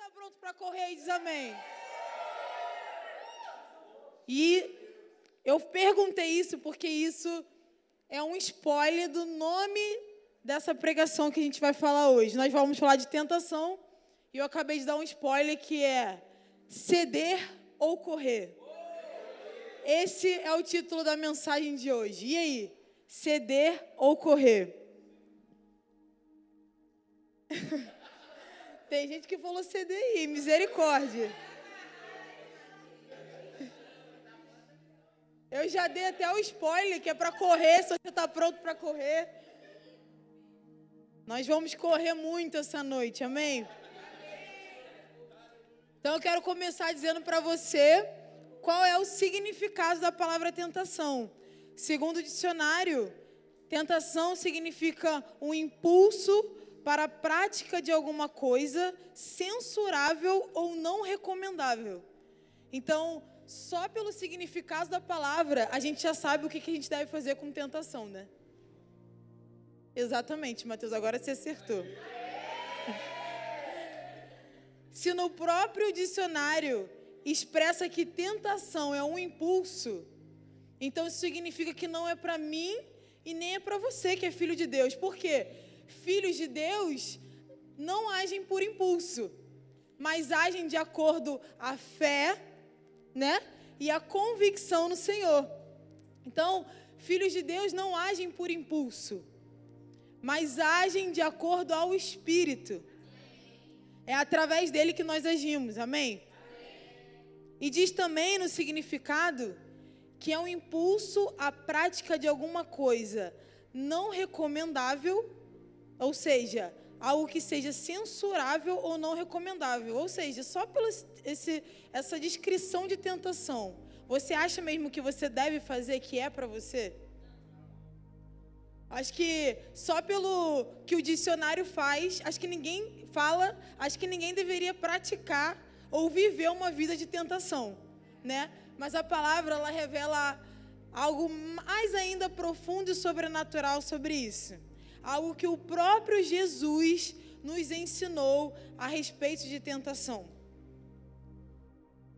está pronto para correr e diz amém? E eu perguntei isso porque isso é um spoiler do nome dessa pregação que a gente vai falar hoje. Nós vamos falar de tentação e eu acabei de dar um spoiler que é ceder ou correr. Esse é o título da mensagem de hoje. E aí? Ceder ou correr? Tem gente que falou CDI, misericórdia. Eu já dei até o spoiler que é para correr, se você está pronto para correr. Nós vamos correr muito essa noite, amém? Então eu quero começar dizendo para você qual é o significado da palavra tentação. Segundo o dicionário, tentação significa um impulso para a prática de alguma coisa censurável ou não recomendável. Então, só pelo significado da palavra, a gente já sabe o que, a gente deve fazer com tentação, né? Exatamente, Mateus, agora você acertou. Se no próprio dicionário expressa que tentação é um impulso, então isso significa que não é para mim e nem é para você que é filho de Deus. Por quê? Filhos de Deus não agem por impulso, mas agem de acordo à fé, né? E a convicção no Senhor. Então, filhos de Deus não agem por impulso, mas agem de acordo ao Espírito. É através dele que nós agimos, amém? E diz também no significado que é um impulso à prática de alguma coisa não recomendável ou seja, algo que seja censurável ou não recomendável. Ou seja, só pela esse, essa descrição de tentação, você acha mesmo que você deve fazer que é para você? Acho que só pelo que o dicionário faz, acho que ninguém fala, acho que ninguém deveria praticar ou viver uma vida de tentação, né? Mas a palavra ela revela algo mais ainda profundo e sobrenatural sobre isso algo que o próprio Jesus nos ensinou a respeito de tentação.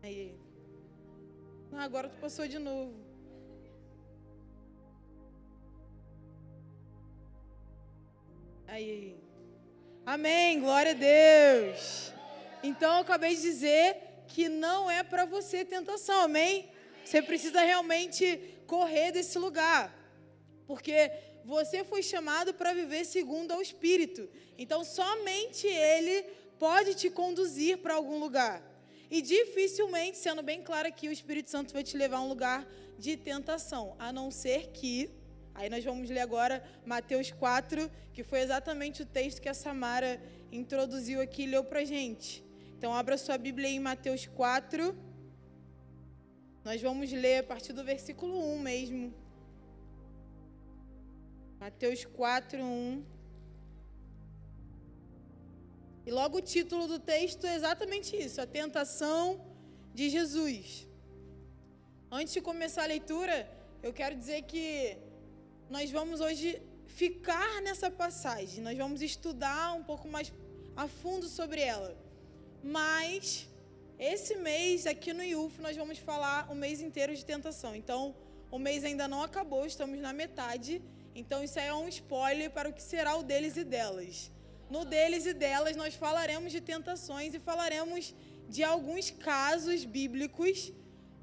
Aí. Agora tu passou de novo. Aí. Amém, glória a Deus. Então eu acabei de dizer que não é para você tentação, amém? Você precisa realmente correr desse lugar. Porque você foi chamado para viver segundo ao Espírito. Então, somente Ele pode te conduzir para algum lugar. E dificilmente, sendo bem claro aqui, o Espírito Santo vai te levar a um lugar de tentação, a não ser que. Aí nós vamos ler agora Mateus 4, que foi exatamente o texto que a Samara introduziu aqui e leu para gente. Então, abra sua Bíblia em Mateus 4. Nós vamos ler a partir do versículo 1 mesmo. Mateus 4, 1. E logo o título do texto é exatamente isso: a tentação de Jesus. Antes de começar a leitura, eu quero dizer que nós vamos hoje ficar nessa passagem, nós vamos estudar um pouco mais a fundo sobre ela. Mas esse mês aqui no IUF nós vamos falar o mês inteiro de tentação. Então, o mês ainda não acabou, estamos na metade. Então, isso aí é um spoiler para o que será o deles e delas. No deles e delas, nós falaremos de tentações e falaremos de alguns casos bíblicos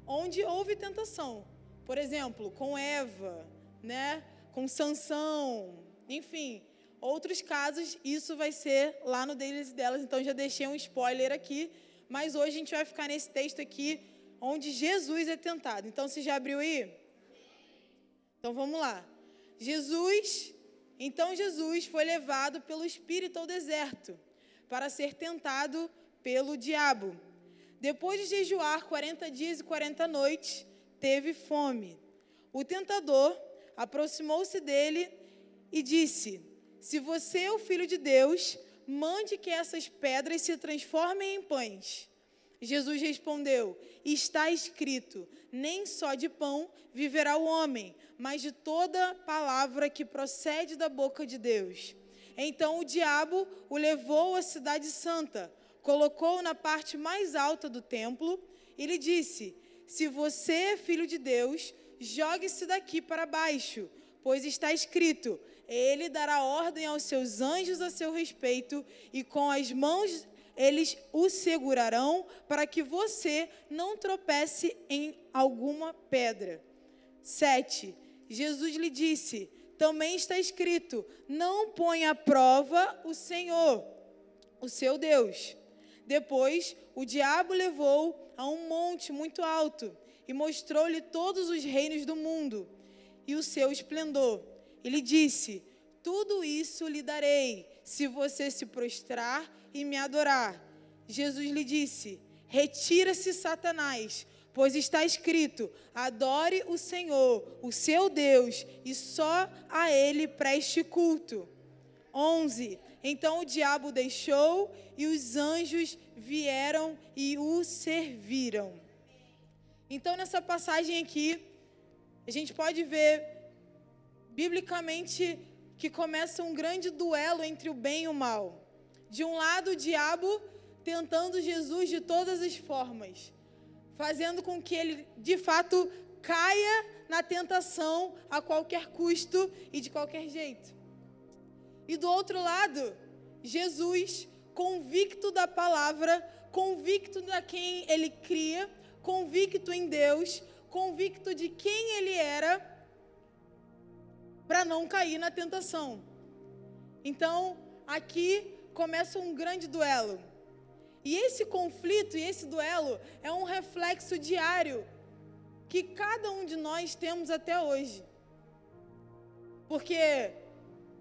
onde houve tentação. Por exemplo, com Eva, né? com Sansão, enfim, outros casos, isso vai ser lá no deles e delas. Então, já deixei um spoiler aqui, mas hoje a gente vai ficar nesse texto aqui, onde Jesus é tentado. Então, você já abriu aí? Então, vamos lá. Jesus, então Jesus foi levado pelo Espírito ao deserto para ser tentado pelo diabo. Depois de jejuar 40 dias e 40 noites, teve fome. O tentador aproximou-se dele e disse: Se você é o filho de Deus, mande que essas pedras se transformem em pães. Jesus respondeu: Está escrito: nem só de pão viverá o homem, mas de toda palavra que procede da boca de Deus. Então o diabo o levou à cidade santa, colocou na parte mais alta do templo e lhe disse: Se você é filho de Deus, jogue-se daqui para baixo, pois está escrito: Ele dará ordem aos seus anjos a seu respeito, e com as mãos eles o segurarão para que você não tropece em alguma pedra. 7. Jesus lhe disse: Também está escrito: Não ponha à prova o Senhor, o seu Deus. Depois, o diabo levou a um monte muito alto e mostrou-lhe todos os reinos do mundo e o seu esplendor. Ele disse: Tudo isso lhe darei, se você se prostrar e me adorar. Jesus lhe disse: Retira-se, Satanás, pois está escrito: Adore o Senhor, o seu Deus, e só a ele preste culto. 11. Então o diabo deixou e os anjos vieram e o serviram. Então, nessa passagem aqui, a gente pode ver, biblicamente, que começa um grande duelo entre o bem e o mal. De um lado, o diabo tentando Jesus de todas as formas, fazendo com que ele, de fato, caia na tentação a qualquer custo e de qualquer jeito. E do outro lado, Jesus, convicto da palavra, convicto da quem ele cria, convicto em Deus, convicto de quem ele era, para não cair na tentação. Então, aqui começa um grande duelo. E esse conflito e esse duelo é um reflexo diário que cada um de nós temos até hoje. Porque,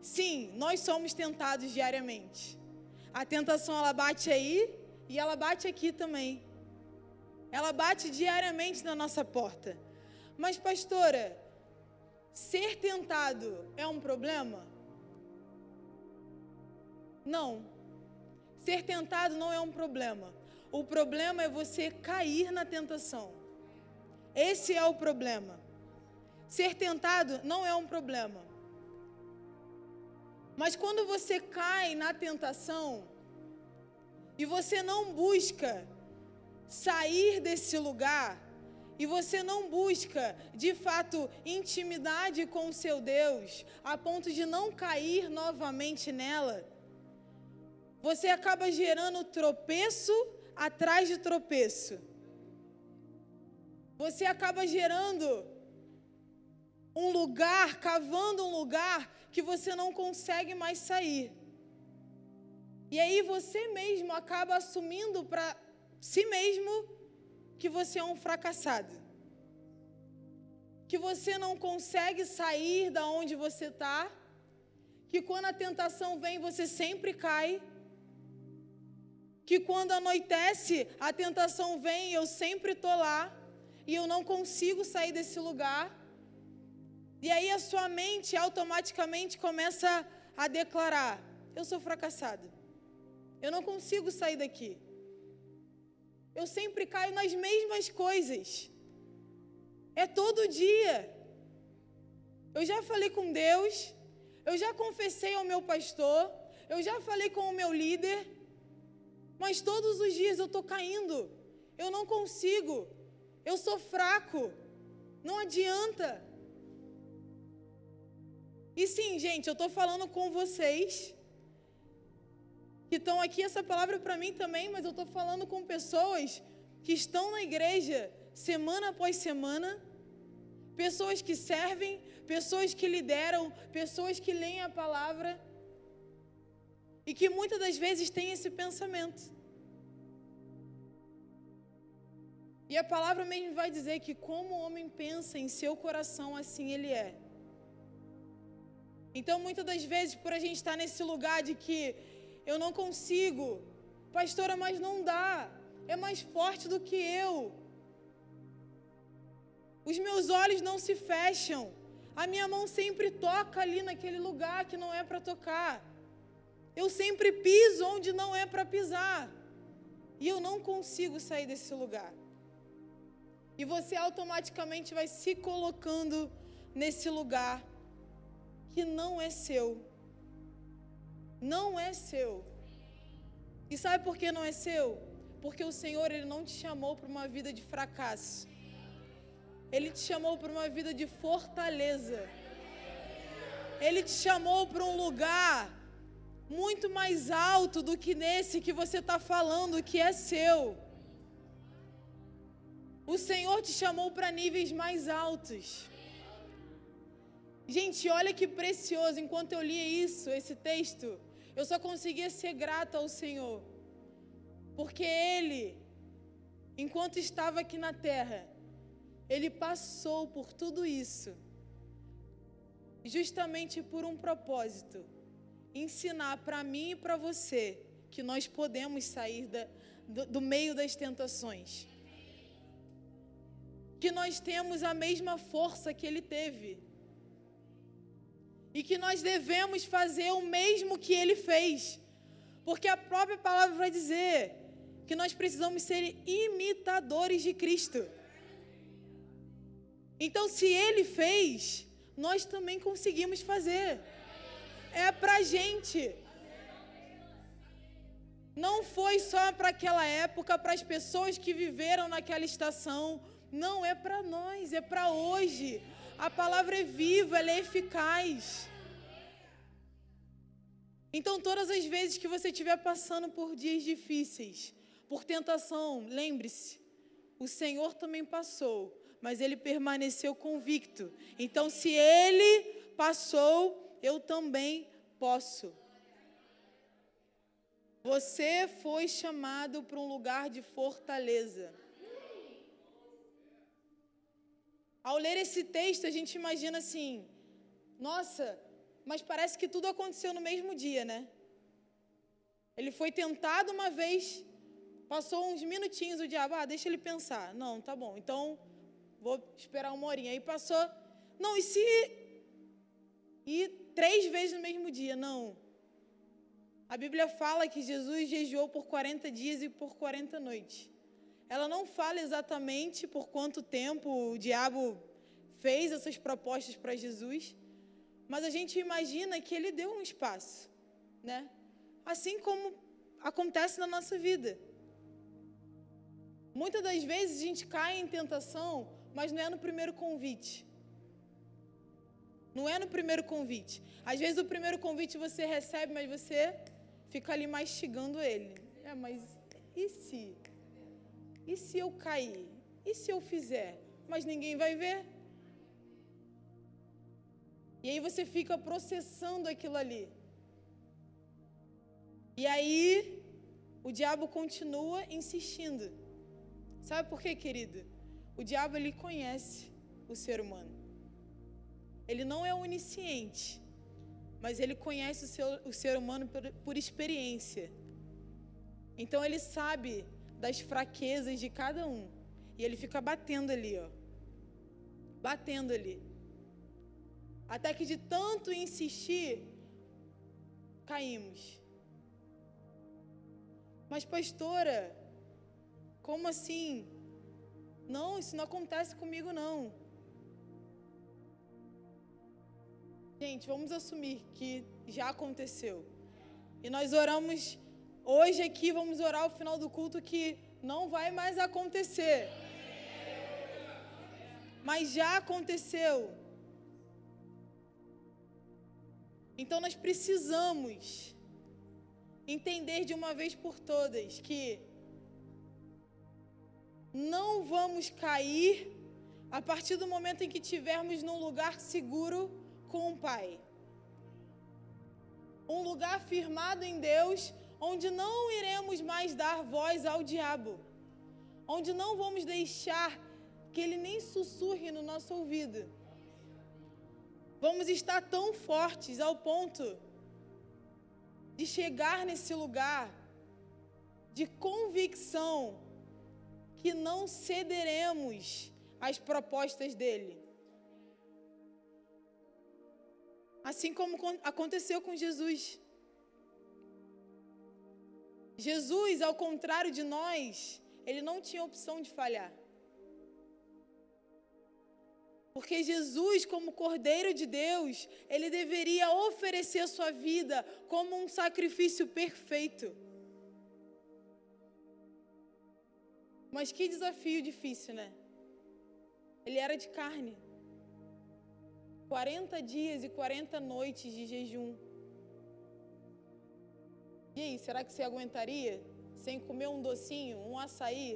sim, nós somos tentados diariamente. A tentação ela bate aí e ela bate aqui também. Ela bate diariamente na nossa porta. Mas, pastora, ser tentado é um problema? Não. Ser tentado não é um problema. O problema é você cair na tentação. Esse é o problema. Ser tentado não é um problema. Mas quando você cai na tentação e você não busca sair desse lugar, e você não busca, de fato, intimidade com o seu Deus, a ponto de não cair novamente nela, você acaba gerando tropeço atrás de tropeço. Você acaba gerando um lugar, cavando um lugar que você não consegue mais sair. E aí você mesmo acaba assumindo para si mesmo que você é um fracassado. Que você não consegue sair da onde você está. Que quando a tentação vem, você sempre cai que quando anoitece, a tentação vem e eu sempre estou lá, e eu não consigo sair desse lugar. E aí a sua mente automaticamente começa a declarar: eu sou fracassado. Eu não consigo sair daqui. Eu sempre caio nas mesmas coisas. É todo dia. Eu já falei com Deus, eu já confessei ao meu pastor, eu já falei com o meu líder, mas todos os dias eu estou caindo. Eu não consigo. Eu sou fraco. Não adianta. E sim, gente, eu estou falando com vocês que estão aqui. Essa palavra para mim também, mas eu estou falando com pessoas que estão na igreja semana após semana, pessoas que servem, pessoas que lideram, pessoas que leem a palavra e que muitas das vezes tem esse pensamento. E a palavra mesmo vai dizer que como o homem pensa em seu coração, assim ele é. Então, muitas das vezes, por a gente estar nesse lugar de que eu não consigo, pastora, mas não dá, é mais forte do que eu. Os meus olhos não se fecham, a minha mão sempre toca ali naquele lugar que não é para tocar. Eu sempre piso onde não é para pisar. E eu não consigo sair desse lugar. E você automaticamente vai se colocando nesse lugar que não é seu. Não é seu. E sabe por que não é seu? Porque o Senhor ele não te chamou para uma vida de fracasso. Ele te chamou para uma vida de fortaleza. Ele te chamou para um lugar muito mais alto do que nesse que você está falando, que é seu. O Senhor te chamou para níveis mais altos. Gente, olha que precioso. Enquanto eu lia isso, esse texto, eu só conseguia ser grata ao Senhor. Porque Ele, enquanto estava aqui na terra, Ele passou por tudo isso, justamente por um propósito: ensinar para mim e para você que nós podemos sair da, do, do meio das tentações. Que nós temos a mesma força que Ele teve e que nós devemos fazer o mesmo que ele fez. Porque a própria palavra vai dizer que nós precisamos ser imitadores de Cristo. Então, se ele fez, nós também conseguimos fazer. É pra gente. Não foi só para aquela época, para as pessoas que viveram naquela estação. Não é para nós, é para hoje. A palavra é viva, ela é eficaz. Então, todas as vezes que você estiver passando por dias difíceis, por tentação, lembre-se, o Senhor também passou, mas ele permaneceu convicto. Então, se ele passou, eu também posso. Você foi chamado para um lugar de fortaleza. Ao ler esse texto, a gente imagina assim: nossa, mas parece que tudo aconteceu no mesmo dia, né? Ele foi tentado uma vez, passou uns minutinhos, o diabo, ah, deixa ele pensar. Não, tá bom, então vou esperar uma horinha. Aí passou, não, e se. E três vezes no mesmo dia? Não. A Bíblia fala que Jesus jejuou por 40 dias e por 40 noites. Ela não fala exatamente por quanto tempo o diabo fez essas propostas para Jesus, mas a gente imagina que ele deu um espaço, né? Assim como acontece na nossa vida. Muitas das vezes a gente cai em tentação, mas não é no primeiro convite. Não é no primeiro convite. Às vezes o primeiro convite você recebe, mas você fica ali mastigando ele. É, mas e se? E se eu cair? E se eu fizer? Mas ninguém vai ver. E aí você fica processando aquilo ali. E aí o diabo continua insistindo. Sabe por quê, querido? O diabo ele conhece o ser humano. Ele não é onisciente, mas ele conhece o, seu, o ser humano por, por experiência. Então ele sabe das fraquezas de cada um. E ele fica batendo ali, ó. Batendo ali. Até que de tanto insistir, caímos. Mas, pastora, como assim? Não, isso não acontece comigo, não. Gente, vamos assumir que já aconteceu. E nós oramos hoje aqui, vamos orar ao final do culto que não vai mais acontecer. Mas já aconteceu. Então nós precisamos entender de uma vez por todas que não vamos cair a partir do momento em que tivermos num lugar seguro com o Pai. Um lugar firmado em Deus, onde não iremos mais dar voz ao diabo, onde não vamos deixar que ele nem sussurre no nosso ouvido vamos estar tão fortes ao ponto de chegar nesse lugar de convicção que não cederemos às propostas dele. Assim como aconteceu com Jesus. Jesus, ao contrário de nós, ele não tinha opção de falhar. Porque Jesus, como Cordeiro de Deus, ele deveria oferecer a sua vida como um sacrifício perfeito. Mas que desafio difícil, né? Ele era de carne. 40 dias e 40 noites de jejum. E aí, será que você aguentaria? Sem comer um docinho, um açaí?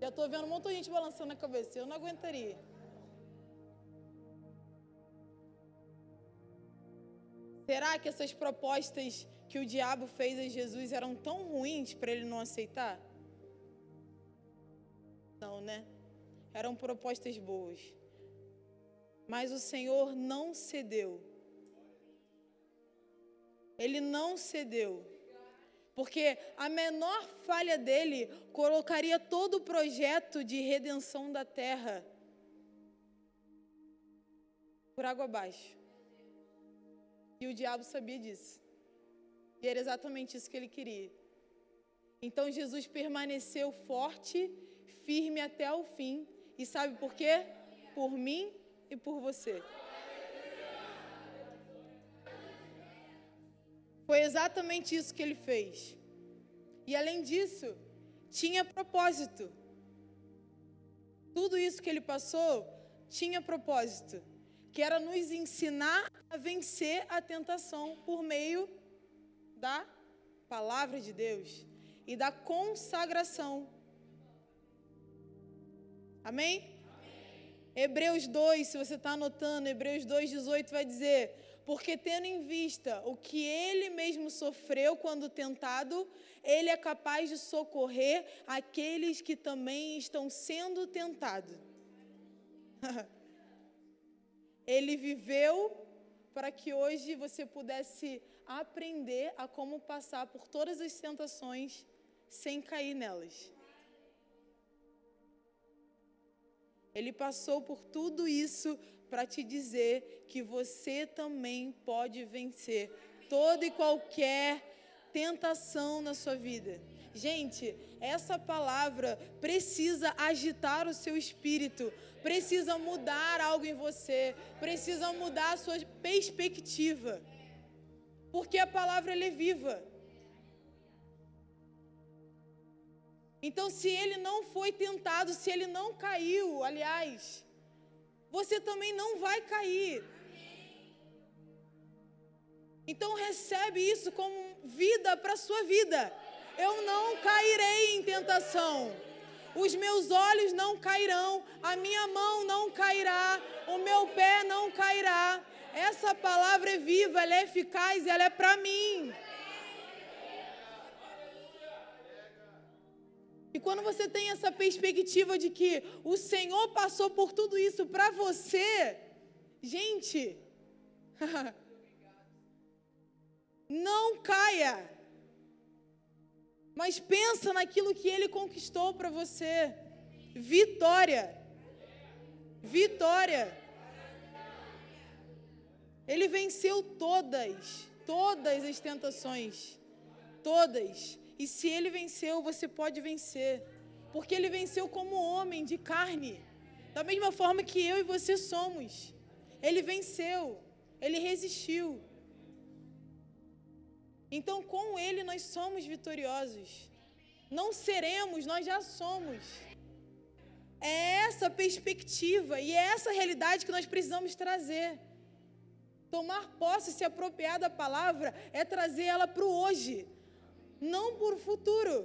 Já estou vendo um monte de gente balançando a cabeça. Eu não aguentaria. Será que essas propostas que o diabo fez a Jesus eram tão ruins para ele não aceitar? Não, né? Eram propostas boas. Mas o Senhor não cedeu. Ele não cedeu. Porque a menor falha dele colocaria todo o projeto de redenção da terra por água abaixo. E o diabo sabia disso. E era exatamente isso que ele queria. Então Jesus permaneceu forte, firme até o fim. E sabe por quê? Por mim e por você. Foi exatamente isso que ele fez. E além disso, tinha propósito. Tudo isso que ele passou tinha propósito, que era nos ensinar a vencer a tentação por meio da palavra de Deus e da consagração. Amém? Hebreus 2, se você está anotando, Hebreus 2, 18 vai dizer: Porque tendo em vista o que ele mesmo sofreu quando tentado, ele é capaz de socorrer aqueles que também estão sendo tentados. ele viveu para que hoje você pudesse aprender a como passar por todas as tentações sem cair nelas. Ele passou por tudo isso para te dizer que você também pode vencer toda e qualquer tentação na sua vida. Gente, essa palavra precisa agitar o seu espírito, precisa mudar algo em você, precisa mudar a sua perspectiva. Porque a palavra é viva. Então, se ele não foi tentado, se ele não caiu, aliás, você também não vai cair. Então, recebe isso como vida para a sua vida. Eu não cairei em tentação. Os meus olhos não cairão, a minha mão não cairá, o meu pé não cairá. Essa palavra é viva, ela é eficaz, ela é para mim. Quando você tem essa perspectiva de que o Senhor passou por tudo isso para você, gente, não caia. Mas pensa naquilo que ele conquistou para você. Vitória. Vitória. Ele venceu todas, todas as tentações. Todas. E se ele venceu, você pode vencer. Porque ele venceu como homem de carne. Da mesma forma que eu e você somos. Ele venceu. Ele resistiu. Então, com ele nós somos vitoriosos. Não seremos, nós já somos. É essa perspectiva e é essa realidade que nós precisamos trazer. Tomar posse, se apropriar da palavra, é trazer ela para o hoje não por futuro.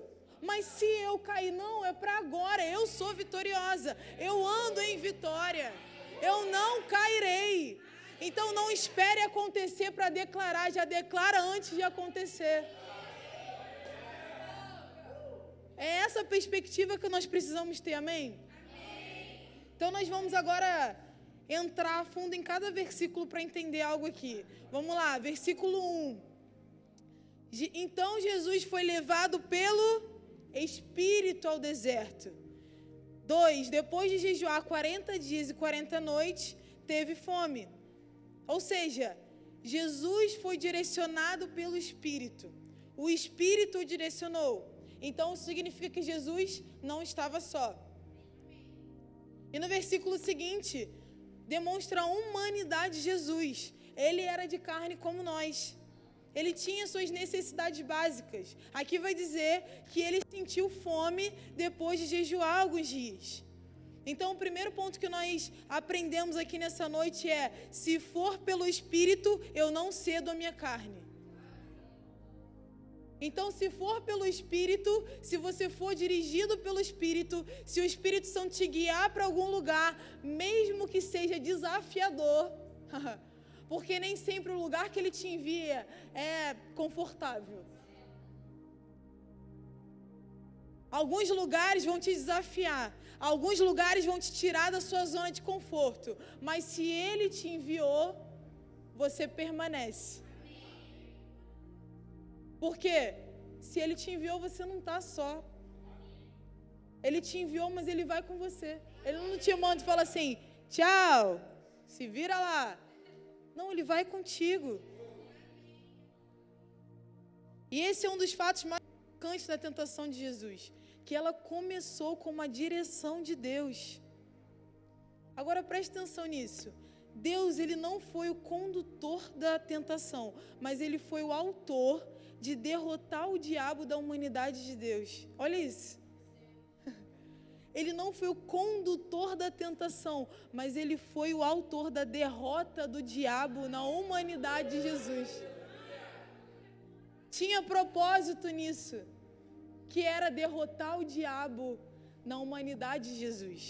Mas se eu cair, não, é para agora. Eu sou vitoriosa. Eu ando em vitória. Eu não cairei. Então não espere acontecer para declarar, já declara antes de acontecer. É essa perspectiva que nós precisamos ter, amém? Então nós vamos agora entrar a fundo em cada versículo para entender algo aqui. Vamos lá, versículo 1. Então Jesus foi levado pelo Espírito ao deserto. 2. Depois de jejuar 40 dias e 40 noites, teve fome. Ou seja, Jesus foi direcionado pelo Espírito. O Espírito o direcionou. Então significa que Jesus não estava só. E no versículo seguinte, demonstra a humanidade de Jesus. Ele era de carne como nós. Ele tinha suas necessidades básicas. Aqui vai dizer que ele sentiu fome depois de jejuar alguns dias. Então, o primeiro ponto que nós aprendemos aqui nessa noite é: se for pelo Espírito, eu não cedo a minha carne. Então, se for pelo Espírito, se você for dirigido pelo Espírito, se o Espírito Santo te guiar para algum lugar, mesmo que seja desafiador, porque nem sempre o lugar que ele te envia é confortável. Alguns lugares vão te desafiar, alguns lugares vão te tirar da sua zona de conforto, mas se ele te enviou, você permanece. Porque se ele te enviou, você não está só. Ele te enviou, mas ele vai com você. Ele não te manda e fala assim: tchau, se vira lá. Não, ele vai contigo. E esse é um dos fatos mais marcantes da tentação de Jesus, que ela começou com uma direção de Deus. Agora preste atenção nisso. Deus, ele não foi o condutor da tentação, mas ele foi o autor de derrotar o diabo da humanidade de Deus. Olha isso. Ele não foi o condutor da tentação, mas ele foi o autor da derrota do diabo na humanidade de Jesus. Tinha propósito nisso, que era derrotar o diabo na humanidade de Jesus.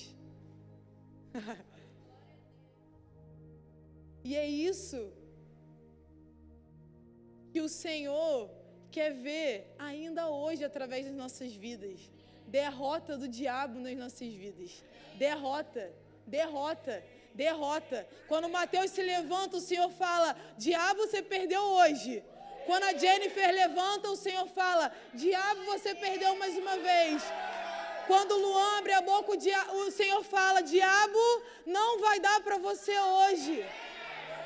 e é isso que o Senhor quer ver ainda hoje através das nossas vidas derrota do diabo nas nossas vidas. Derrota, derrota, derrota. Quando Mateus se levanta, o Senhor fala: Diabo, você perdeu hoje. Quando a Jennifer levanta, o Senhor fala: Diabo, você perdeu mais uma vez. Quando o Luan abre a boca, o, dia... o Senhor fala: Diabo, não vai dar para você hoje.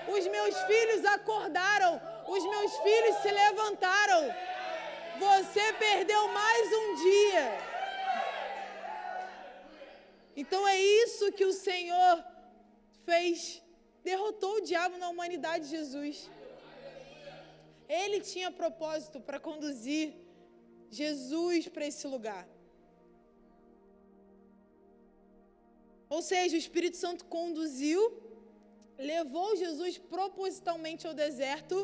Os meus filhos acordaram, os meus filhos se levantaram. Você perdeu mais um dia. Então é isso que o Senhor fez. Derrotou o diabo na humanidade de Jesus. Ele tinha propósito para conduzir Jesus para esse lugar. Ou seja, o Espírito Santo conduziu, levou Jesus propositalmente ao deserto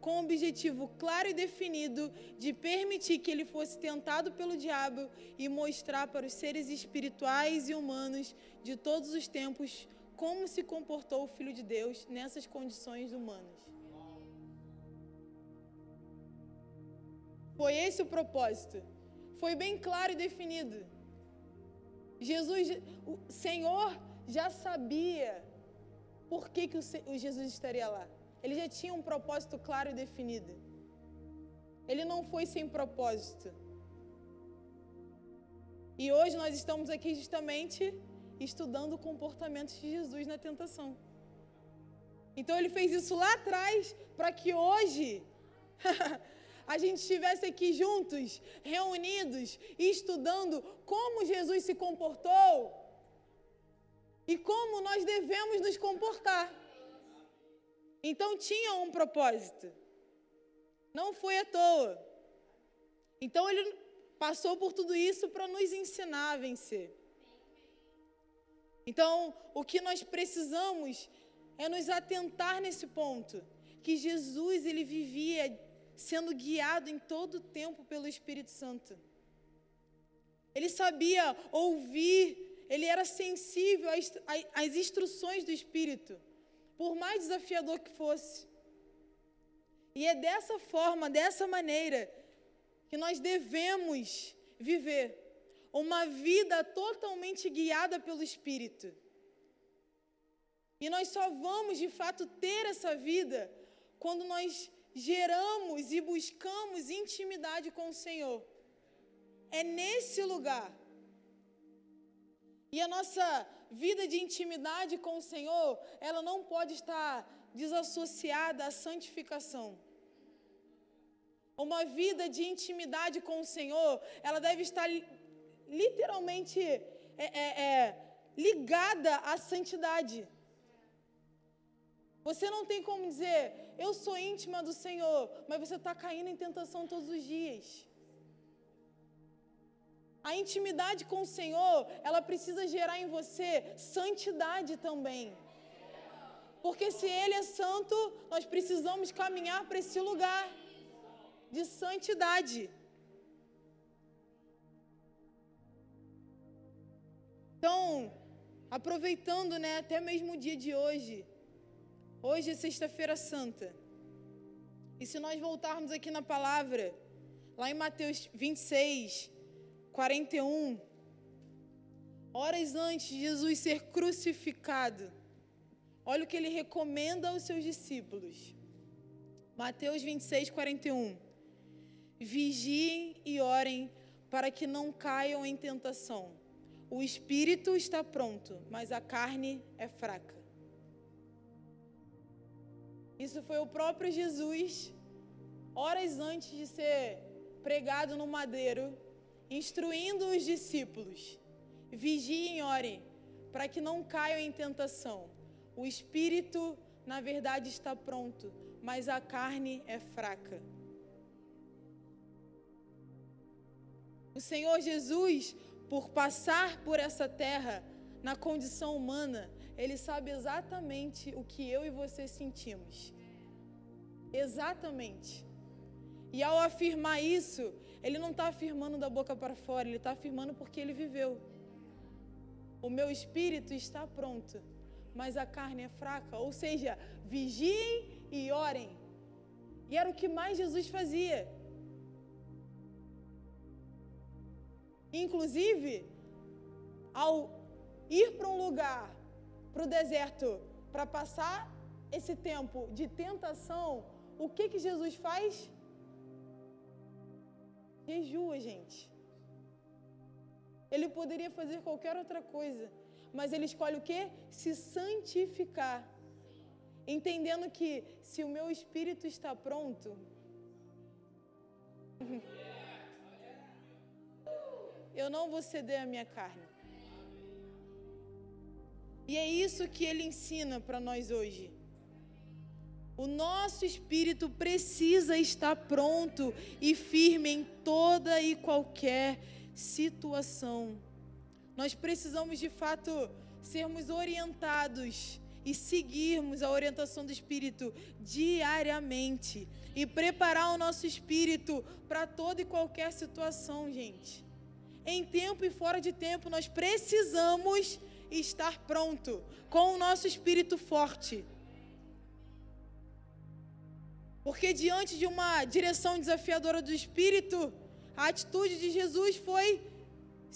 com o objetivo claro e definido de permitir que ele fosse tentado pelo diabo e mostrar para os seres espirituais e humanos de todos os tempos como se comportou o Filho de Deus nessas condições humanas. Foi esse o propósito. Foi bem claro e definido. Jesus, o Senhor já sabia por que, que o Jesus estaria lá. Ele já tinha um propósito claro e definido. Ele não foi sem propósito. E hoje nós estamos aqui justamente estudando o comportamento de Jesus na tentação. Então ele fez isso lá atrás para que hoje a gente estivesse aqui juntos, reunidos, estudando como Jesus se comportou e como nós devemos nos comportar. Então tinha um propósito. Não foi à toa. Então ele passou por tudo isso para nos ensinar a vencer. Então, o que nós precisamos é nos atentar nesse ponto, que Jesus ele vivia sendo guiado em todo o tempo pelo Espírito Santo. Ele sabia ouvir, ele era sensível às, às instruções do Espírito por mais desafiador que fosse. E é dessa forma, dessa maneira, que nós devemos viver uma vida totalmente guiada pelo Espírito. E nós só vamos de fato ter essa vida quando nós geramos e buscamos intimidade com o Senhor. É nesse lugar. E a nossa vida de intimidade com o Senhor, ela não pode estar desassociada à santificação. Uma vida de intimidade com o Senhor, ela deve estar literalmente é, é, é, ligada à santidade. Você não tem como dizer, eu sou íntima do Senhor, mas você está caindo em tentação todos os dias. A intimidade com o Senhor, ela precisa gerar em você santidade também. Porque se Ele é santo, nós precisamos caminhar para esse lugar de santidade. Então, aproveitando, né, até mesmo o dia de hoje, hoje é Sexta-feira Santa. E se nós voltarmos aqui na palavra, lá em Mateus 26, 41, horas antes de Jesus ser crucificado, olha o que ele recomenda aos seus discípulos. Mateus 26, 41. Vigiem e orem para que não caiam em tentação. O espírito está pronto, mas a carne é fraca. Isso foi o próprio Jesus, horas antes de ser pregado no madeiro, instruindo os discípulos: vigiem e orem, para que não caiam em tentação. O espírito, na verdade, está pronto, mas a carne é fraca. O Senhor Jesus, por passar por essa terra na condição humana, ele sabe exatamente o que eu e você sentimos. Exatamente. E ao afirmar isso, ele não está afirmando da boca para fora, ele está afirmando porque ele viveu. O meu espírito está pronto, mas a carne é fraca. Ou seja, vigiem e orem. E era o que mais Jesus fazia. Inclusive, ao ir para um lugar, para o deserto, para passar esse tempo de tentação, o que que Jesus faz? Jejua, gente. Ele poderia fazer qualquer outra coisa, mas ele escolhe o quê? Se santificar. Entendendo que se o meu espírito está pronto, eu não vou ceder a minha carne. E é isso que ele ensina para nós hoje. O nosso espírito precisa estar pronto e firme em toda e qualquer situação. Nós precisamos de fato sermos orientados e seguirmos a orientação do Espírito diariamente e preparar o nosso espírito para toda e qualquer situação, gente. Em tempo e fora de tempo, nós precisamos estar pronto com o nosso espírito forte. Porque diante de uma direção desafiadora do espírito, a atitude de Jesus foi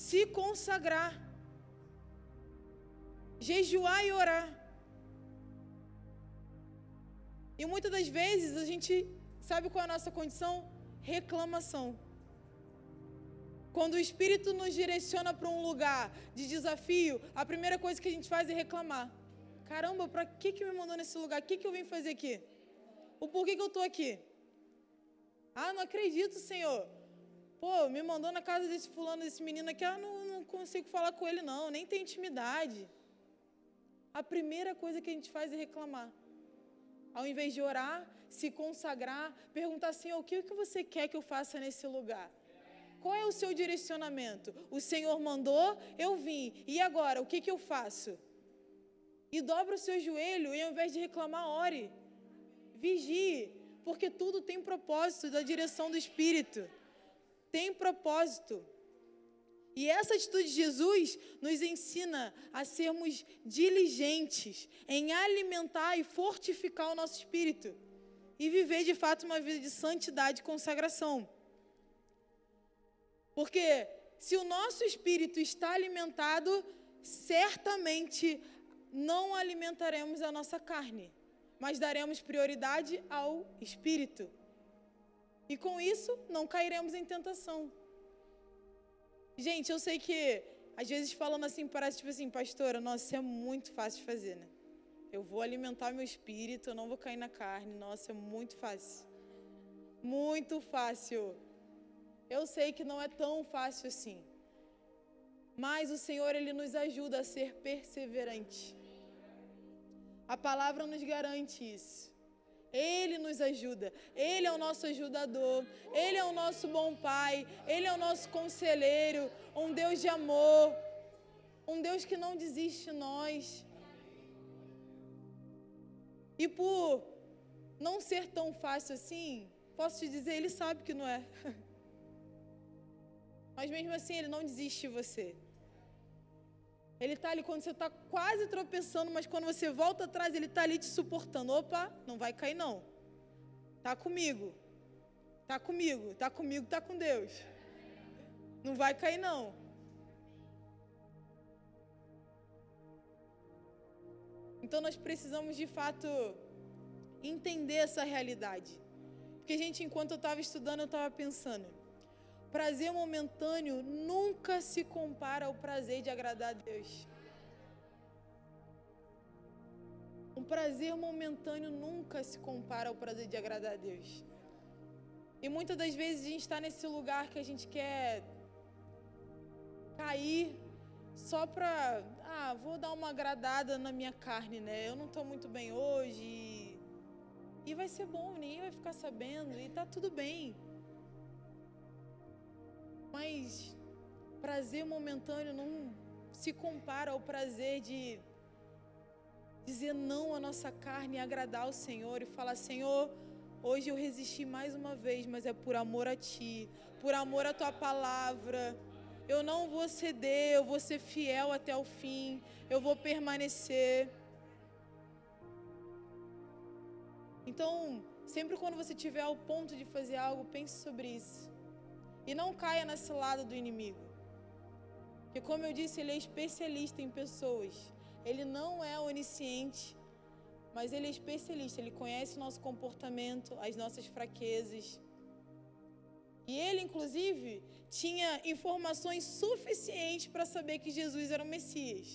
se consagrar, jejuar e orar. E muitas das vezes a gente sabe qual é a nossa condição? Reclamação. Quando o Espírito nos direciona para um lugar de desafio, a primeira coisa que a gente faz é reclamar. Caramba, para que, que me mandou nesse lugar? O que, que eu vim fazer aqui? O porquê que eu estou aqui? Ah, não acredito, Senhor. Pô, me mandou na casa desse fulano, desse menino aqui, ah, não, não consigo falar com ele, não, nem tem intimidade. A primeira coisa que a gente faz é reclamar. Ao invés de orar, se consagrar, perguntar, Senhor, o que, que você quer que eu faça nesse lugar? Qual é o seu direcionamento? O Senhor mandou, eu vim. E agora, o que, que eu faço? E dobra o seu joelho e ao invés de reclamar, ore. Vigie, porque tudo tem propósito da direção do Espírito. Tem propósito. E essa atitude de Jesus nos ensina a sermos diligentes em alimentar e fortificar o nosso espírito e viver de fato uma vida de santidade e consagração. Porque se o nosso espírito está alimentado, certamente não alimentaremos a nossa carne, mas daremos prioridade ao espírito. E com isso, não cairemos em tentação. Gente, eu sei que às vezes falando assim parece tipo assim, pastora, nossa, é muito fácil de fazer, né? Eu vou alimentar meu espírito, eu não vou cair na carne. Nossa, é muito fácil. Muito fácil. Eu sei que não é tão fácil assim. Mas o Senhor, Ele nos ajuda a ser perseverante. A palavra nos garante isso. Ele nos ajuda. Ele é o nosso ajudador. Ele é o nosso bom pai. Ele é o nosso conselheiro. Um Deus de amor. Um Deus que não desiste de nós. E por não ser tão fácil assim, posso te dizer, ele sabe que não é. Mas mesmo assim, ele não desiste de você. Ele está ali quando você está quase tropeçando, mas quando você volta atrás, ele está ali te suportando. Opa, não vai cair não. Tá comigo. Tá comigo. Tá comigo, tá com Deus. Não vai cair não. Então nós precisamos de fato entender essa realidade. Porque, gente, enquanto eu estava estudando, eu estava pensando: prazer momentâneo nunca se compara ao prazer de agradar a Deus. Um prazer momentâneo nunca se compara ao prazer de agradar a Deus. E muitas das vezes a gente está nesse lugar que a gente quer cair só para, ah, vou dar uma agradada na minha carne, né? Eu não estou muito bem hoje. E vai ser bom, ninguém vai ficar sabendo, e tá tudo bem. Mas prazer momentâneo não se compara ao prazer de dizer não à nossa carne e agradar ao Senhor e falar: Senhor, hoje eu resisti mais uma vez, mas é por amor a Ti, por amor à Tua palavra. Eu não vou ceder, eu vou ser fiel até o fim, eu vou permanecer. Então, sempre quando você tiver ao ponto de fazer algo, pense sobre isso. E não caia nesse lado do inimigo. Porque, como eu disse, ele é especialista em pessoas. Ele não é onisciente, mas ele é especialista. Ele conhece o nosso comportamento, as nossas fraquezas. E ele, inclusive, tinha informações suficientes para saber que Jesus era o Messias.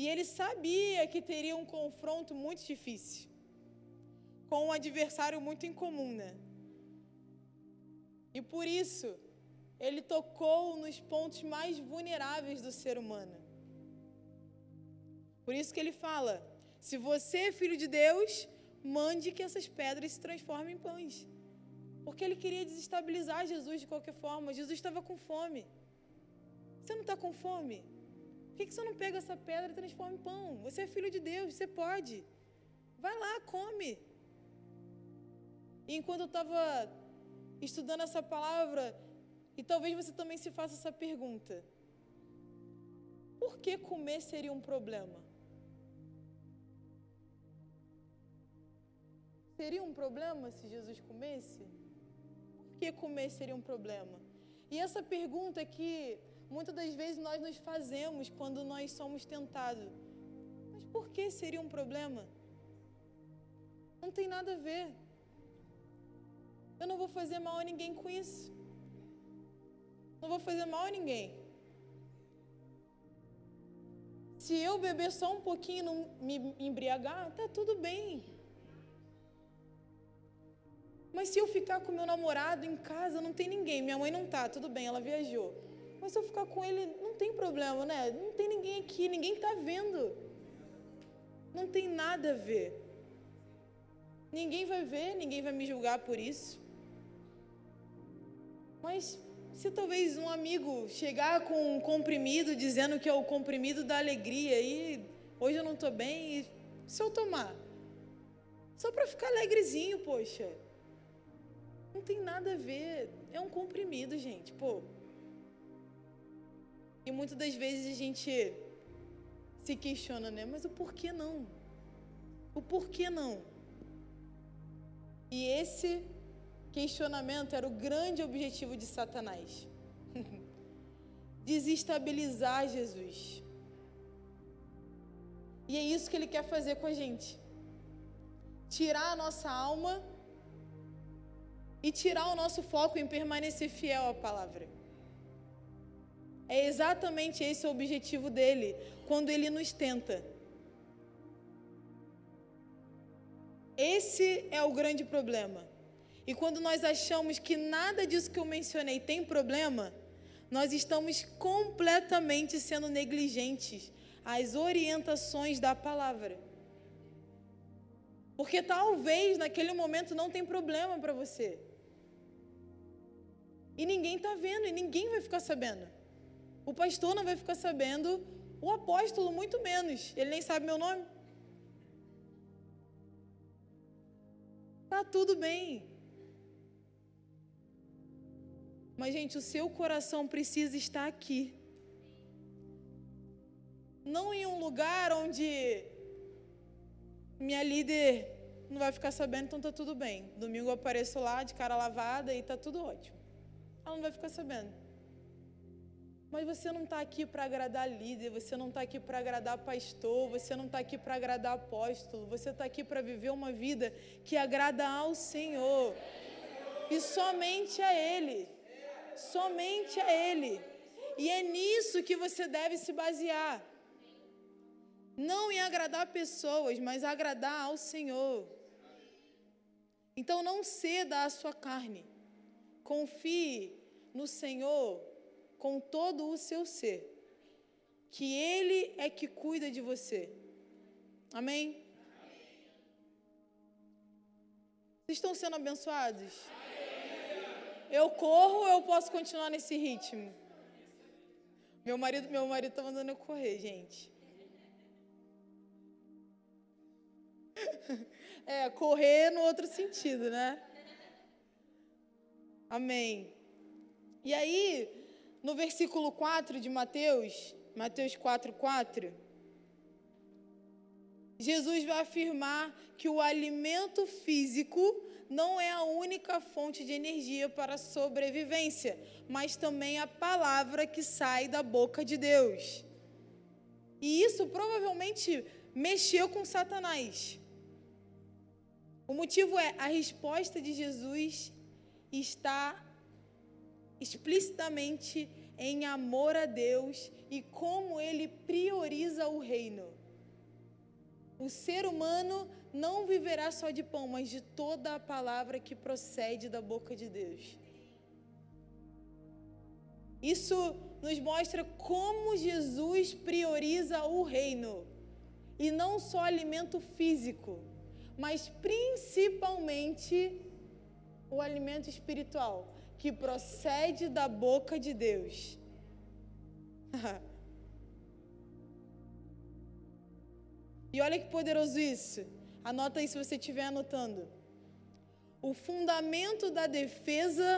E ele sabia que teria um confronto muito difícil com um adversário muito incomum, né? E por isso, ele tocou nos pontos mais vulneráveis do ser humano. Por isso que ele fala: se você é filho de Deus, mande que essas pedras se transformem em pães. Porque ele queria desestabilizar Jesus de qualquer forma. Jesus estava com fome. Você não está com fome? Por que você não pega essa pedra e transforma em pão? Você é filho de Deus, você pode. Vai lá, come. E enquanto eu estava estudando essa palavra, e talvez você também se faça essa pergunta: por que comer seria um problema? Seria um problema se Jesus comesse? Por que comer seria um problema? E essa pergunta é que muitas das vezes nós nos fazemos quando nós somos tentados. Mas por que seria um problema? Não tem nada a ver. Eu não vou fazer mal a ninguém com isso. Não vou fazer mal a ninguém. Se eu beber só um pouquinho e não me embriagar, tá tudo bem. Mas se eu ficar com meu namorado em casa, não tem ninguém. Minha mãe não tá, tudo bem, ela viajou. Mas se eu ficar com ele, não tem problema, né? Não tem ninguém aqui, ninguém tá vendo. Não tem nada a ver. Ninguém vai ver, ninguém vai me julgar por isso. Mas se talvez um amigo chegar com um comprimido dizendo que é o comprimido da alegria e hoje eu não estou bem, e se eu tomar? Só para ficar alegrezinho, poxa. Não tem nada a ver. É um comprimido, gente. Pô. E muitas das vezes a gente se questiona, né? Mas o porquê não? O porquê não? E esse questionamento era o grande objetivo de Satanás. Desestabilizar Jesus. E é isso que ele quer fazer com a gente. Tirar a nossa alma e tirar o nosso foco em permanecer fiel à palavra. É exatamente esse o objetivo dele quando ele nos tenta. Esse é o grande problema. E quando nós achamos que nada disso que eu mencionei tem problema, nós estamos completamente sendo negligentes às orientações da palavra. Porque talvez naquele momento não tem problema para você. E ninguém está vendo, e ninguém vai ficar sabendo. O pastor não vai ficar sabendo, o apóstolo muito menos. Ele nem sabe meu nome. Tá tudo bem. Mas, gente, o seu coração precisa estar aqui. Não em um lugar onde minha líder não vai ficar sabendo, então tá tudo bem. Domingo eu apareço lá de cara lavada e tá tudo ótimo. Ela não vai ficar sabendo. Mas você não está aqui para agradar líder, você não está aqui para agradar pastor, você não está aqui para agradar apóstolo, você está aqui para viver uma vida que agrada ao Senhor. E somente a Ele. Somente a Ele. E é nisso que você deve se basear. Não em agradar pessoas, mas agradar ao Senhor. Então não ceda à sua carne. Confie no Senhor com todo o seu ser, que Ele é que cuida de você. Amém? Vocês estão sendo abençoados? Eu corro ou eu posso continuar nesse ritmo? Meu marido, meu marido tá mandando eu correr, gente. É, correr no outro sentido, né? Amém. E aí, no versículo 4 de Mateus, Mateus 4, 4, Jesus vai afirmar que o alimento físico não é a única fonte de energia para a sobrevivência, mas também a palavra que sai da boca de Deus. E isso provavelmente mexeu com Satanás. O motivo é a resposta de Jesus está explicitamente em amor a Deus e como ele prioriza o reino. O ser humano não viverá só de pão, mas de toda a palavra que procede da boca de Deus. Isso nos mostra como Jesus prioriza o reino. E não só alimento físico, mas principalmente o alimento espiritual que procede da boca de Deus. e olha que poderoso isso. Anota aí se você estiver anotando. O fundamento da defesa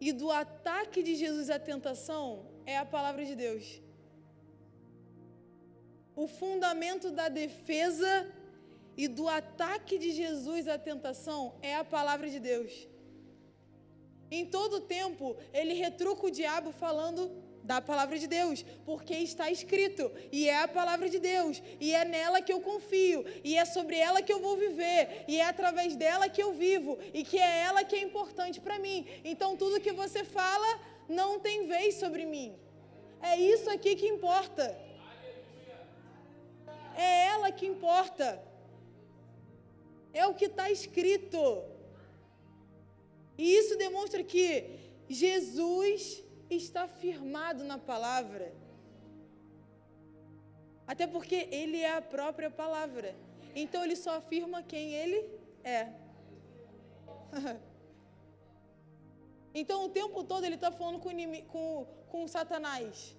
e do ataque de Jesus à tentação é a palavra de Deus. O fundamento da defesa e do ataque de Jesus à tentação é a palavra de Deus. Em todo tempo, ele retruca o diabo falando da palavra de Deus, porque está escrito, e é a palavra de Deus, e é nela que eu confio, e é sobre ela que eu vou viver, e é através dela que eu vivo, e que é ela que é importante para mim. Então, tudo que você fala não tem vez sobre mim. É isso aqui que importa. É ela que importa. É o que está escrito. E isso demonstra que Jesus está firmado na palavra. Até porque ele é a própria palavra. Então ele só afirma quem ele é. então o tempo todo ele está falando com, com, com Satanás.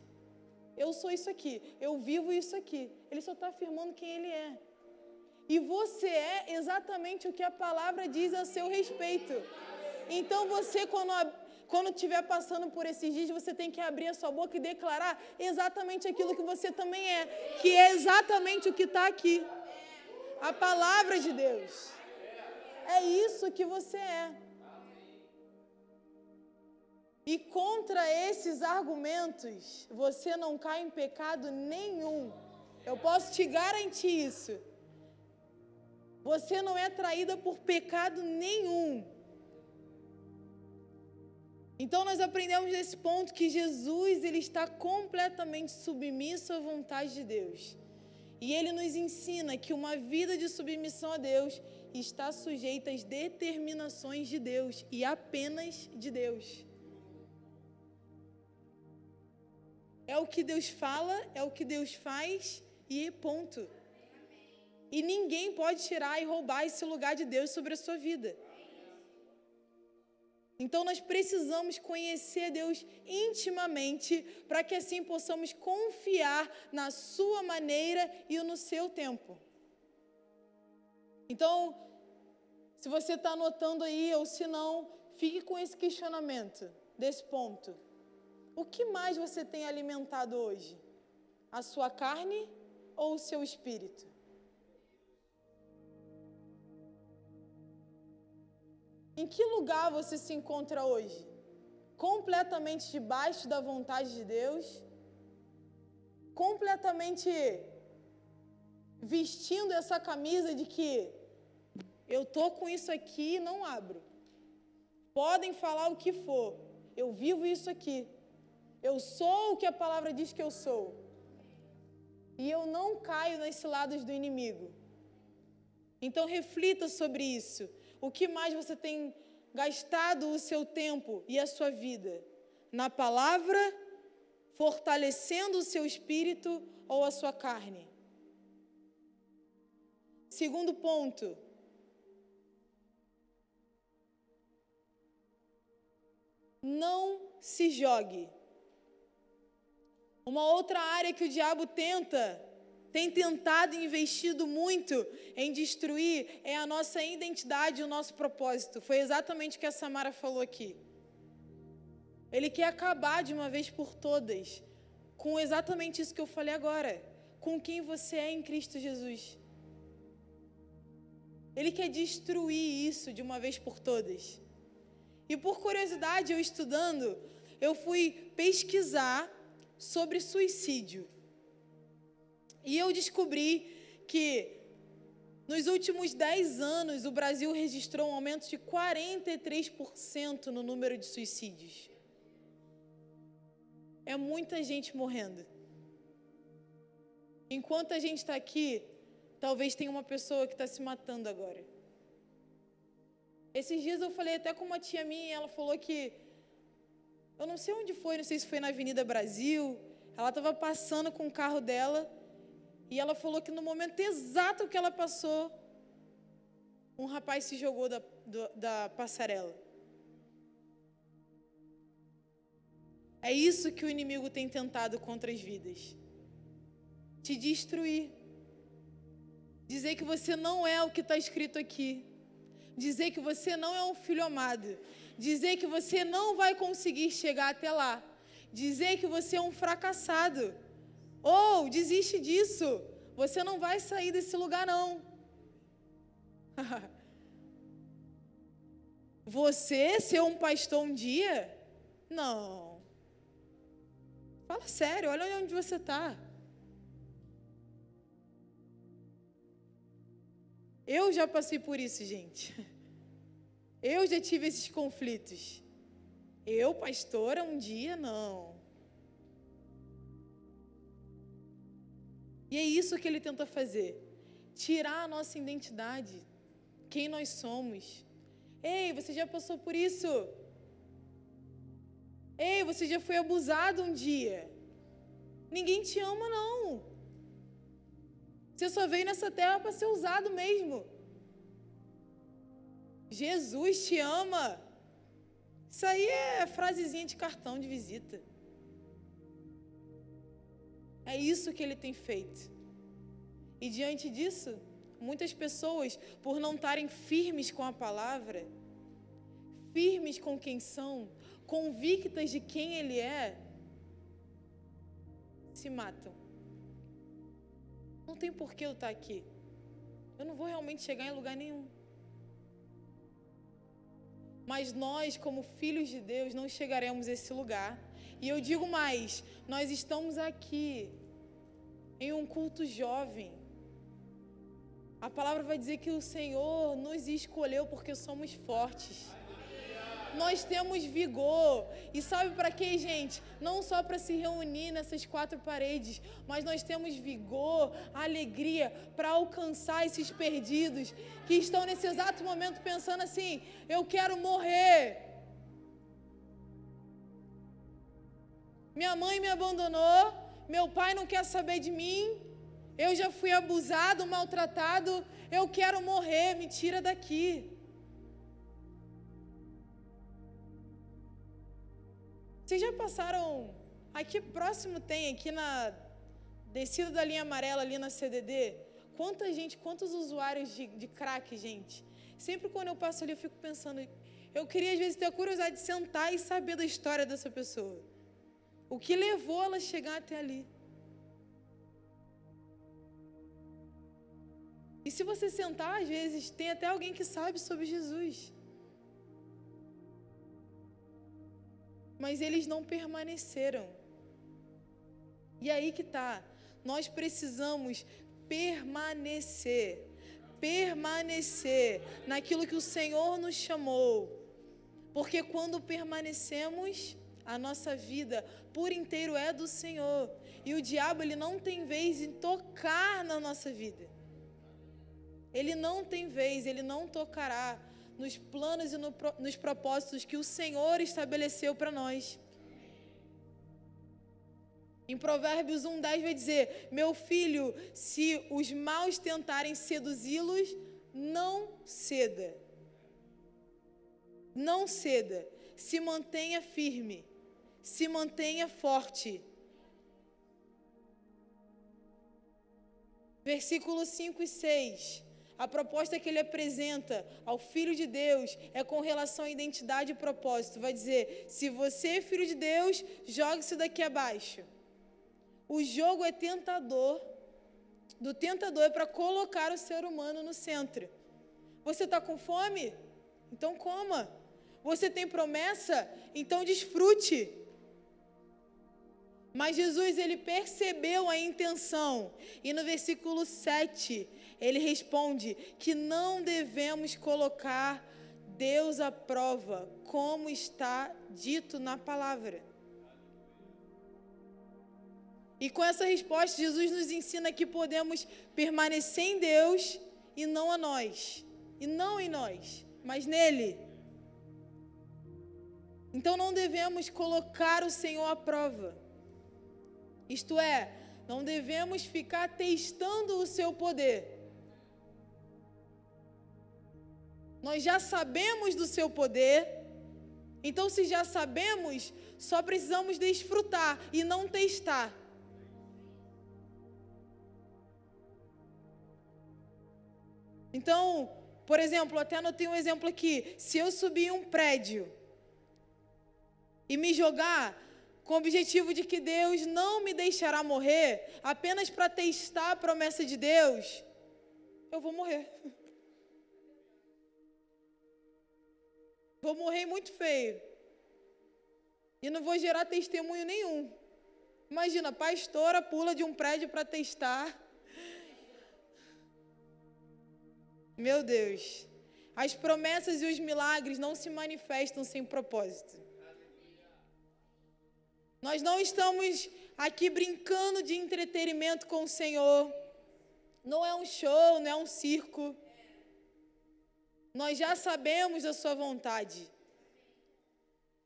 Eu sou isso aqui, eu vivo isso aqui. Ele só está afirmando quem ele é. E você é exatamente o que a palavra diz a seu respeito. Então você, quando quando estiver passando por esses dias, você tem que abrir a sua boca e declarar exatamente aquilo que você também é, que é exatamente o que está aqui. A palavra de Deus. É isso que você é. E contra esses argumentos, você não cai em pecado nenhum. Eu posso te garantir isso. Você não é traída por pecado nenhum. Então nós aprendemos nesse ponto que Jesus ele está completamente submisso à vontade de Deus. E ele nos ensina que uma vida de submissão a Deus está sujeita às determinações de Deus e apenas de Deus. É o que Deus fala, é o que Deus faz e ponto. E ninguém pode tirar e roubar esse lugar de Deus sobre a sua vida. Então nós precisamos conhecer Deus intimamente para que assim possamos confiar na Sua maneira e no seu tempo. Então, se você está anotando aí ou se não, fique com esse questionamento desse ponto. O que mais você tem alimentado hoje? A sua carne ou o seu espírito? Em que lugar você se encontra hoje? Completamente debaixo da vontade de Deus? Completamente vestindo essa camisa de que eu tô com isso aqui e não abro. Podem falar o que for, eu vivo isso aqui. Eu sou o que a palavra diz que eu sou. E eu não caio nas ciladas do inimigo. Então reflita sobre isso. O que mais você tem gastado o seu tempo e a sua vida? Na palavra, fortalecendo o seu espírito ou a sua carne? Segundo ponto. Não se jogue. Uma outra área que o diabo tenta tem tentado e investido muito em destruir é a nossa identidade e o nosso propósito. Foi exatamente o que a Samara falou aqui. Ele quer acabar de uma vez por todas com exatamente isso que eu falei agora, com quem você é em Cristo Jesus. Ele quer destruir isso de uma vez por todas. E por curiosidade, eu estudando, eu fui pesquisar sobre suicídio. E eu descobri que nos últimos 10 anos o Brasil registrou um aumento de 43% no número de suicídios. É muita gente morrendo. Enquanto a gente está aqui, talvez tenha uma pessoa que está se matando agora. Esses dias eu falei até com uma tia minha, ela falou que. Eu não sei onde foi, não sei se foi na Avenida Brasil. Ela estava passando com o carro dela e ela falou que no momento exato que ela passou, um rapaz se jogou da, do, da passarela. É isso que o inimigo tem tentado contra as vidas: te destruir. Dizer que você não é o que está escrito aqui. Dizer que você não é um filho amado. Dizer que você não vai conseguir chegar até lá. Dizer que você é um fracassado. Ou desiste disso. Você não vai sair desse lugar, não. Você ser um pastor um dia? Não. Fala sério, olha onde você está. Eu já passei por isso, gente. Eu já tive esses conflitos. Eu, pastora, um dia, não. E é isso que ele tenta fazer: tirar a nossa identidade, quem nós somos. Ei, você já passou por isso? Ei, você já foi abusado um dia? Ninguém te ama, não. Você só veio nessa terra para ser usado mesmo. Jesus te ama. Isso aí é frasezinha de cartão de visita. É isso que ele tem feito. E diante disso, muitas pessoas, por não estarem firmes com a palavra, firmes com quem são, convictas de quem ele é, se matam. Não tem porquê eu estar aqui. Eu não vou realmente chegar em lugar nenhum. Mas nós, como filhos de Deus, não chegaremos a esse lugar e eu digo mais: nós estamos aqui em um culto jovem. A palavra vai dizer que o Senhor nos escolheu porque somos fortes. Nós temos vigor. E sabe para quê, gente? Não só para se reunir nessas quatro paredes, mas nós temos vigor, alegria para alcançar esses perdidos que estão nesse exato momento pensando assim: eu quero morrer. Minha mãe me abandonou, meu pai não quer saber de mim, Eu já fui abusado, maltratado. Eu quero morrer, me tira daqui. Vocês já passaram. Aqui próximo tem, aqui na descida da linha amarela, ali na CDD. Quanta gente, quantos usuários de, de crack, gente. Sempre quando eu passo ali, eu fico pensando. Eu queria, às vezes, ter a curiosidade de sentar e saber da história dessa pessoa. O que levou ela a chegar até ali. E se você sentar, às vezes, tem até alguém que sabe sobre Jesus. Mas eles não permaneceram. E aí que tá. Nós precisamos permanecer. Permanecer naquilo que o Senhor nos chamou. Porque quando permanecemos, a nossa vida por inteiro é do Senhor. E o diabo ele não tem vez em tocar na nossa vida. Ele não tem vez, ele não tocará nos planos e no, nos propósitos que o Senhor estabeleceu para nós. Em Provérbios 1,10 vai dizer: Meu filho, se os maus tentarem seduzi-los, não ceda. Não ceda. Se mantenha firme. Se mantenha forte. Versículos 5 e 6. A proposta que ele apresenta ao Filho de Deus é com relação à identidade e propósito. Vai dizer: se você é filho de Deus, jogue-se daqui abaixo. O jogo é tentador. Do tentador é para colocar o ser humano no centro. Você está com fome? Então coma. Você tem promessa? Então desfrute. Mas Jesus, ele percebeu a intenção. E no versículo 7, ele responde que não devemos colocar Deus à prova, como está dito na palavra. E com essa resposta, Jesus nos ensina que podemos permanecer em Deus e não a nós. E não em nós, mas nele. Então não devemos colocar o Senhor à prova. Isto é, não devemos ficar testando o seu poder. Nós já sabemos do seu poder, então, se já sabemos, só precisamos desfrutar e não testar. Então, por exemplo, até anotei um exemplo aqui. Se eu subir um prédio e me jogar, com o objetivo de que Deus não me deixará morrer apenas para testar a promessa de Deus, eu vou morrer. Vou morrer muito feio. E não vou gerar testemunho nenhum. Imagina, pastora pula de um prédio para testar. Meu Deus. As promessas e os milagres não se manifestam sem propósito. Nós não estamos aqui brincando de entretenimento com o Senhor. Não é um show, não é um circo. Nós já sabemos da Sua vontade.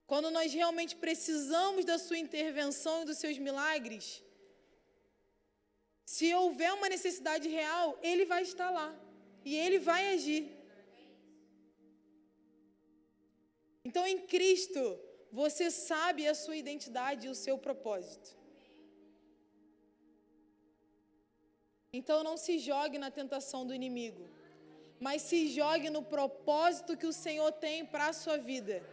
Quando nós realmente precisamos da Sua intervenção e dos seus milagres, se houver uma necessidade real, Ele vai estar lá e Ele vai agir. Então, em Cristo, você sabe a sua identidade e o seu propósito. Então não se jogue na tentação do inimigo, mas se jogue no propósito que o Senhor tem para a sua vida.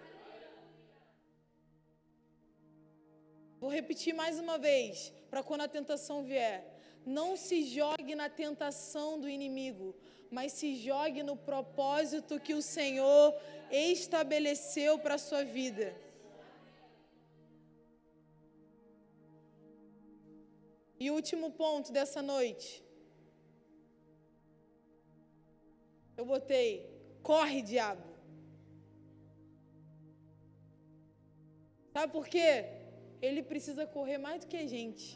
Vou repetir mais uma vez, para quando a tentação vier. Não se jogue na tentação do inimigo, mas se jogue no propósito que o Senhor estabeleceu para a sua vida. E último ponto dessa noite. Eu botei: corre, diabo. Sabe por quê? Ele precisa correr mais do que a gente.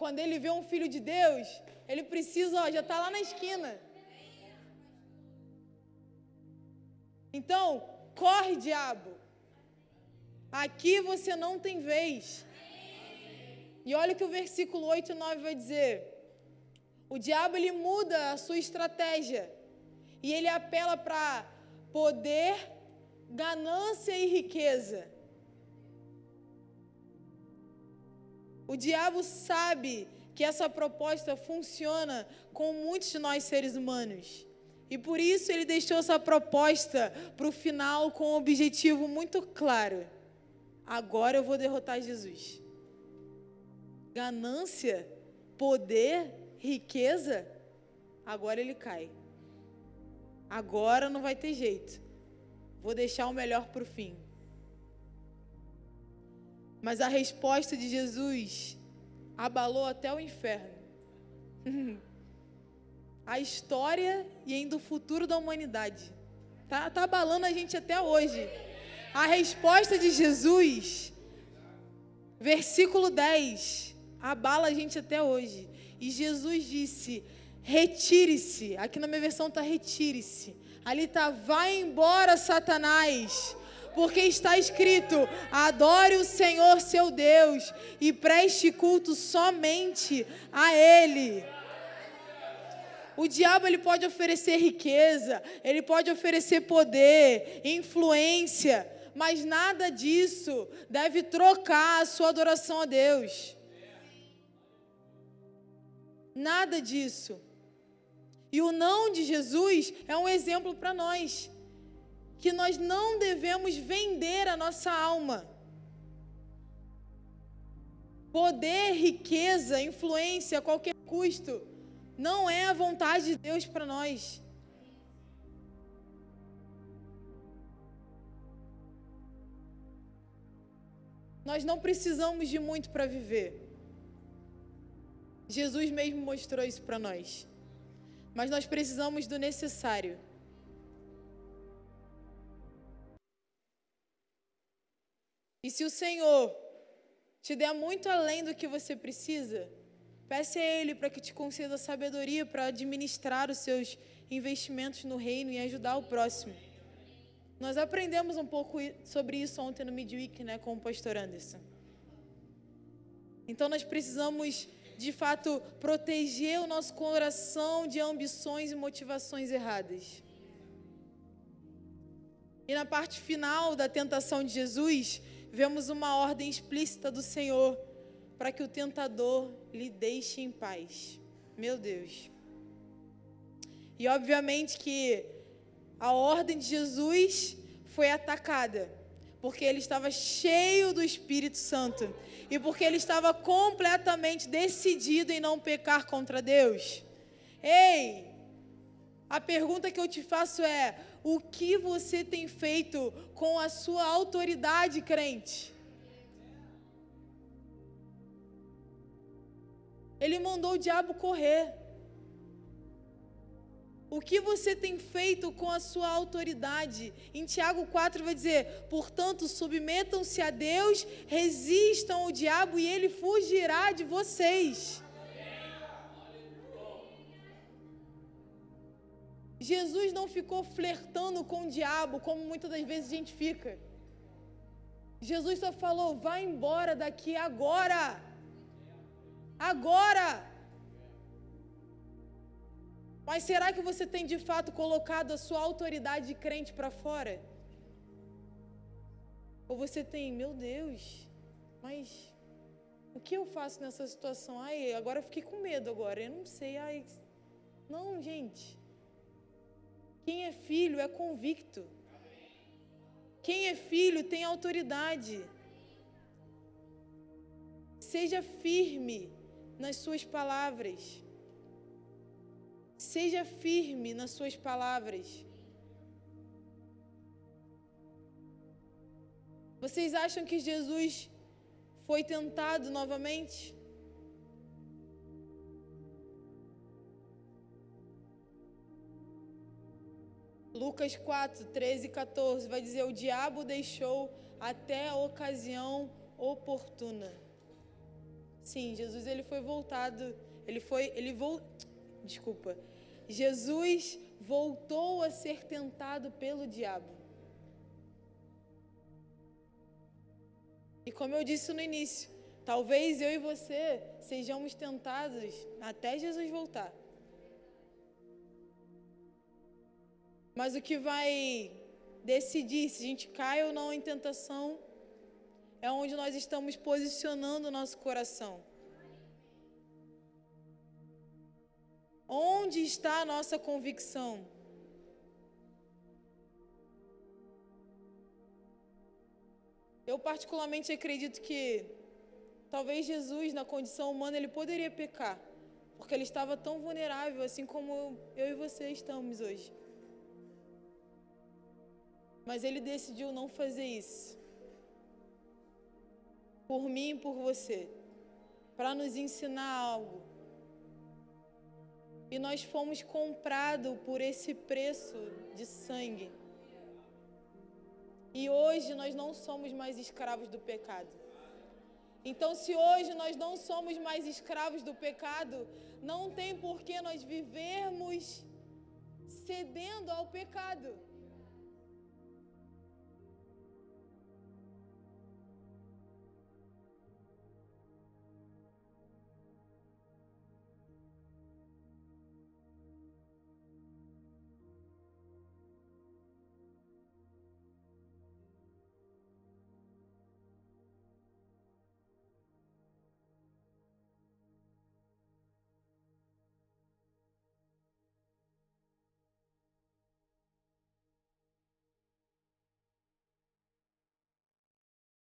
Quando ele vê um filho de Deus, ele precisa, ó, já está lá na esquina. Então, corre, diabo. Aqui você não tem vez. E olha o que o versículo 8 e 9 vai dizer. O diabo ele muda a sua estratégia e ele apela para poder, ganância e riqueza. O diabo sabe que essa proposta funciona com muitos de nós seres humanos. E por isso ele deixou essa proposta para o final com um objetivo muito claro. Agora eu vou derrotar Jesus. Ganância, poder, riqueza, agora ele cai. Agora não vai ter jeito. Vou deixar o melhor para o fim. Mas a resposta de Jesus abalou até o inferno. a história e ainda o futuro da humanidade. Tá, tá abalando a gente até hoje. A resposta de Jesus, versículo 10, abala a gente até hoje. E Jesus disse: retire-se. Aqui na minha versão está retire-se. Ali está, vai embora, Satanás. Porque está escrito: adore o Senhor seu Deus e preste culto somente a Ele. O diabo ele pode oferecer riqueza, ele pode oferecer poder, influência, mas nada disso deve trocar a sua adoração a Deus. Nada disso. E o não de Jesus é um exemplo para nós, que nós não devemos vender a nossa alma. Poder, riqueza, influência a qualquer custo, não é a vontade de Deus para nós. Nós não precisamos de muito para viver. Jesus mesmo mostrou isso para nós. Mas nós precisamos do necessário. E se o Senhor te der muito além do que você precisa, peça a Ele para que te conceda sabedoria para administrar os seus investimentos no reino e ajudar o próximo. Nós aprendemos um pouco sobre isso ontem no Midweek, né, com o pastor Anderson. Então nós precisamos, de fato, proteger o nosso coração de ambições e motivações erradas. E na parte final da tentação de Jesus, vemos uma ordem explícita do Senhor para que o tentador lhe deixe em paz. Meu Deus. E obviamente que a ordem de Jesus foi atacada, porque ele estava cheio do Espírito Santo e porque ele estava completamente decidido em não pecar contra Deus. Ei, a pergunta que eu te faço é: o que você tem feito com a sua autoridade, crente? Ele mandou o diabo correr. O que você tem feito com a sua autoridade? Em Tiago 4 vai dizer: portanto, submetam-se a Deus, resistam ao diabo e ele fugirá de vocês. Jesus não ficou flertando com o diabo, como muitas das vezes a gente fica. Jesus só falou: vá embora daqui agora. Agora. Mas será que você tem de fato colocado a sua autoridade de crente para fora? Ou você tem, meu Deus, mas o que eu faço nessa situação? Ai, agora eu fiquei com medo agora, eu não sei. Ai, não, gente. Quem é filho é convicto. Quem é filho tem autoridade. Seja firme nas suas palavras. Seja firme nas suas palavras. Vocês acham que Jesus foi tentado novamente? Lucas 4, 13 e 14 vai dizer: O diabo deixou até a ocasião oportuna. Sim, Jesus ele foi voltado, ele foi, ele vol, desculpa, Jesus voltou a ser tentado pelo diabo. E como eu disse no início, Talvez eu e você sejamos tentados até Jesus voltar. Mas o que vai decidir se a gente cai ou não em tentação é onde nós estamos posicionando o nosso coração. Onde está a nossa convicção? Eu particularmente acredito que talvez Jesus, na condição humana, ele poderia pecar, porque ele estava tão vulnerável, assim como eu e você estamos hoje. Mas ele decidiu não fazer isso. Por mim e por você. Para nos ensinar algo. E nós fomos comprados por esse preço de sangue. E hoje nós não somos mais escravos do pecado. Então, se hoje nós não somos mais escravos do pecado, não tem por que nós vivermos cedendo ao pecado.